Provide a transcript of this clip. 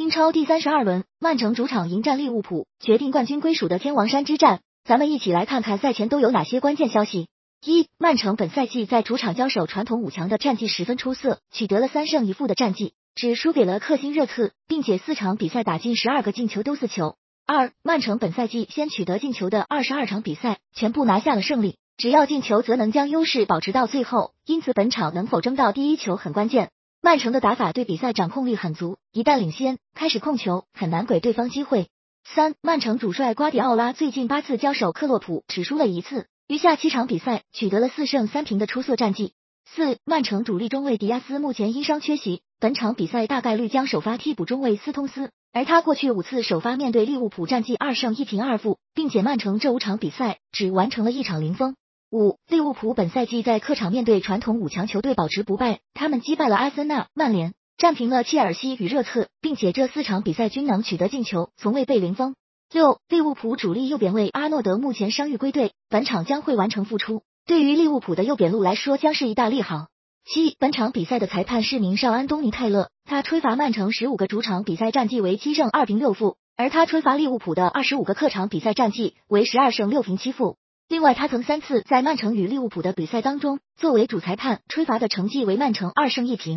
英超第三十二轮，曼城主场迎战利物浦，决定冠军归属的天王山之战。咱们一起来看看赛前都有哪些关键消息。一、曼城本赛季在主场交手传统五强的战绩十分出色，取得了三胜一负的战绩，只输给了克星热刺，并且四场比赛打进十二个进球丢四球。二、曼城本赛季先取得进球的二十二场比赛全部拿下了胜利，只要进球则能将优势保持到最后，因此本场能否争到第一球很关键。曼城的打法对比赛掌控力很足，一旦领先，开始控球，很难给对方机会。三，曼城主帅瓜迪奥拉最近八次交手克洛普只输了一次，余下七场比赛取得了四胜三平的出色战绩。四，曼城主力中卫迪亚斯目前因伤缺席，本场比赛大概率将首发替补中卫斯通斯，而他过去五次首发面对利物浦战绩二胜一平二负，并且曼城这五场比赛只完成了一场零封。五，利物浦本赛季在客场面对传统五强球队保持不败，他们击败了阿森纳、曼联，战平了切尔西与热刺，并且这四场比赛均能取得进球，从未被零封。六，利物浦主力右边卫阿诺德目前伤愈归队，本场将会完成复出，对于利物浦的右边路来说将是一大利好。七，本场比赛的裁判是名少安东尼泰勒，他吹罚曼城十五个主场比赛战绩为七胜二平六负，而他吹罚利物浦的二十五个客场比赛战绩为十二胜六平七负。另外，他曾三次在曼城与利物浦的比赛当中作为主裁判吹罚的成绩为曼城二胜一平。